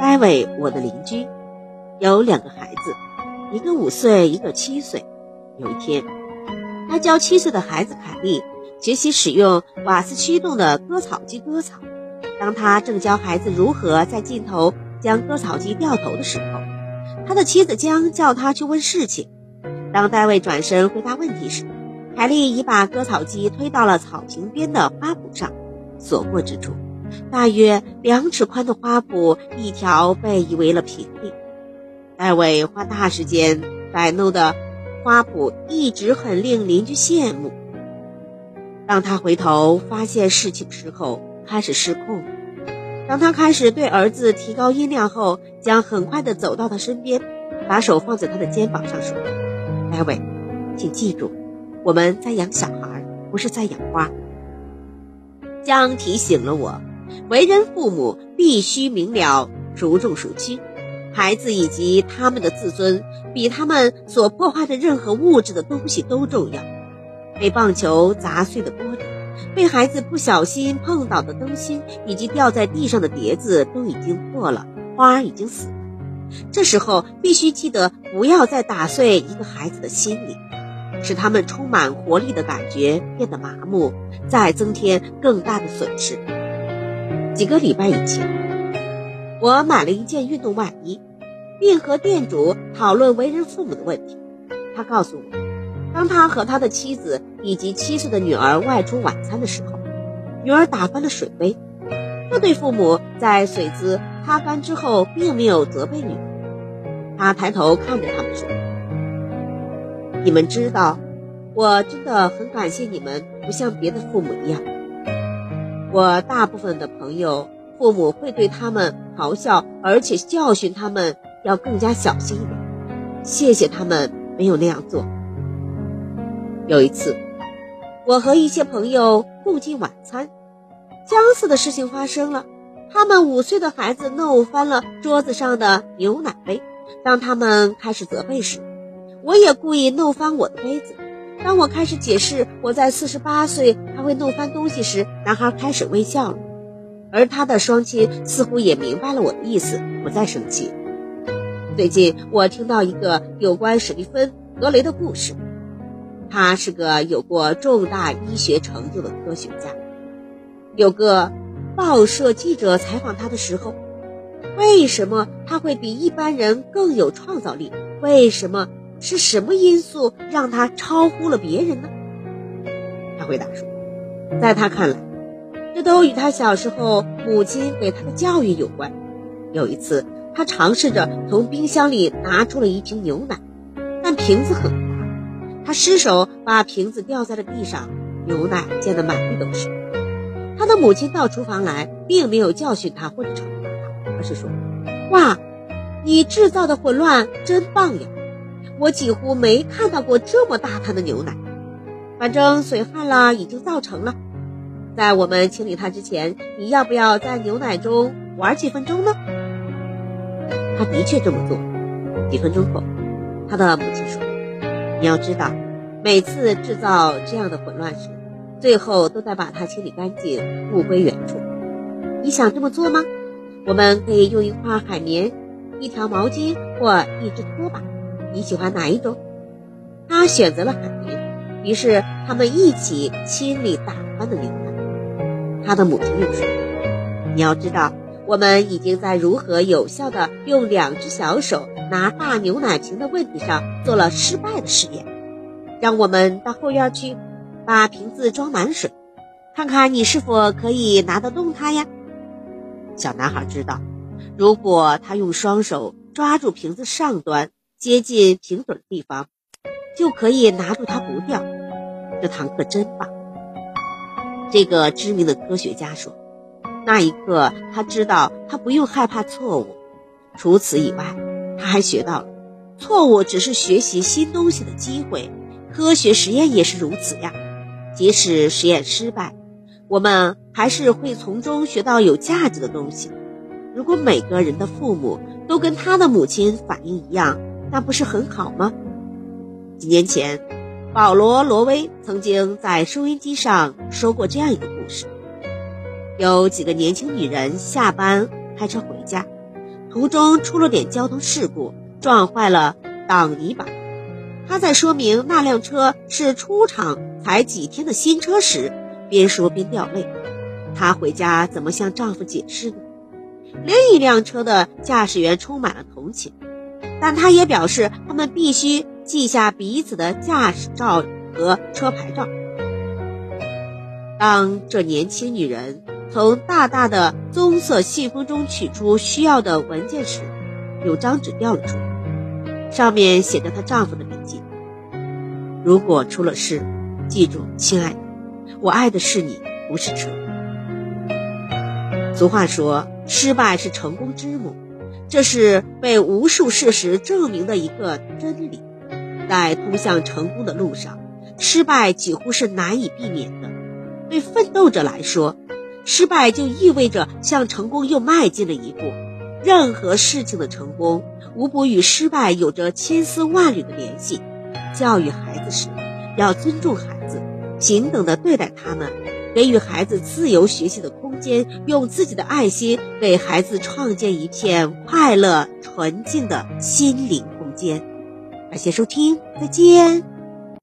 戴维，我的邻居，有两个孩子，一个五岁，一个七岁。有一天，他教七岁的孩子凯莉学习使用瓦斯驱动的割草机割草。当他正教孩子如何在尽头将割草机掉头的时候，他的妻子将叫他去问事情。当戴维转身回答问题时，凯莉已把割草机推到了草坪边的花圃上，所过之处。大约两尺宽的花圃，一条被夷为了平地。戴维花大时间摆弄的花圃，一直很令邻居羡慕。当他回头发现事情时候，开始失控。当他开始对儿子提高音量后，将很快地走到他身边，把手放在他的肩膀上说：“戴维，请记住，我们在养小孩，不是在养花。”将提醒了我。为人父母必须明了孰重孰轻，孩子以及他们的自尊比他们所破坏的任何物质的东西都重要。被棒球砸碎的玻璃，被孩子不小心碰倒的灯芯，以及掉在地上的碟子都已经破了，花已经死了。这时候必须记得不要再打碎一个孩子的心灵，使他们充满活力的感觉变得麻木，再增添更大的损失。几个礼拜以前，我买了一件运动外衣，并和店主讨论为人父母的问题。他告诉我，当他和他的妻子以及七岁的女儿外出晚餐的时候，女儿打翻了水杯。这对父母在水渍擦干之后，并没有责备女儿。他抬头看着他们说：“你们知道，我真的很感谢你们，不像别的父母一样。”我大部分的朋友，父母会对他们咆哮，而且教训他们要更加小心一点。谢谢他们没有那样做。有一次，我和一些朋友共进晚餐，相似的事情发生了。他们五岁的孩子弄翻了桌子上的牛奶杯。当他们开始责备时，我也故意弄翻我的杯子。当我开始解释我在四十八岁他会弄翻东西时，男孩开始微笑了，而他的双亲似乎也明白了我的意思，不再生气。最近我听到一个有关史蒂芬·格雷的故事，他是个有过重大医学成就的科学家。有个报社记者采访他的时候，为什么他会比一般人更有创造力？为什么？是什么因素让他超乎了别人呢？他回答说，在他看来，这都与他小时候母亲给他的教育有关。有一次，他尝试着从冰箱里拿出了一瓶牛奶，但瓶子很滑，他失手把瓶子掉在了地上，牛奶溅得满地都是。他的母亲到厨房来，并没有教训他或者惩罚他，而是说：“哇，你制造的混乱真棒呀！”我几乎没看到过这么大摊的牛奶，反正水旱了，已经造成了。在我们清理它之前，你要不要在牛奶中玩几分钟呢？他的确这么做。几分钟后，他的母亲说：“你要知道，每次制造这样的混乱时，最后都得把它清理干净，物归原处。你想这么做吗？我们可以用一块海绵、一条毛巾或一只拖把。”你喜欢哪一种？他选择了海绵，于是他们一起清理打翻的牛奶。他的母亲又说：“你要知道，我们已经在如何有效地用两只小手拿大牛奶瓶的问题上做了失败的实验。让我们到后院去，把瓶子装满水，看看你是否可以拿得动它呀。”小男孩知道，如果他用双手抓住瓶子上端。接近瓶嘴的地方，就可以拿住它不掉。这堂课真棒。这个知名的科学家说：“那一刻，他知道他不用害怕错误。除此以外，他还学到了，错误只是学习新东西的机会。科学实验也是如此呀。即使实验失败，我们还是会从中学到有价值的东西。如果每个人的父母都跟他的母亲反应一样。”那不是很好吗？几年前，保罗·罗威曾经在收音机上说过这样一个故事：有几个年轻女人下班开车回家，途中出了点交通事故，撞坏了挡泥板。她在说明那辆车是出厂才几天的新车时，边说边掉泪。她回家怎么向丈夫解释呢？另一辆车的驾驶员充满了同情，但他也表示他们必须记下彼此的驾驶照和车牌照。当这年轻女人从大大的棕色信封中取出需要的文件时，有张纸掉了出来，上面写着她丈夫的笔记：“如果出了事，记住，亲爱的，我爱的是你，不是车。”俗话说：“失败是成功之母”，这是被无数事实证明的一个真理。在通向成功的路上，失败几乎是难以避免的。对奋斗者来说，失败就意味着向成功又迈进了一步。任何事情的成功，无不与失败有着千丝万缕的联系。教育孩子时，要尊重孩子，平等的对待他们。给予孩子自由学习的空间，用自己的爱心给孩子创建一片快乐纯净的心灵空间。感谢收听，再见。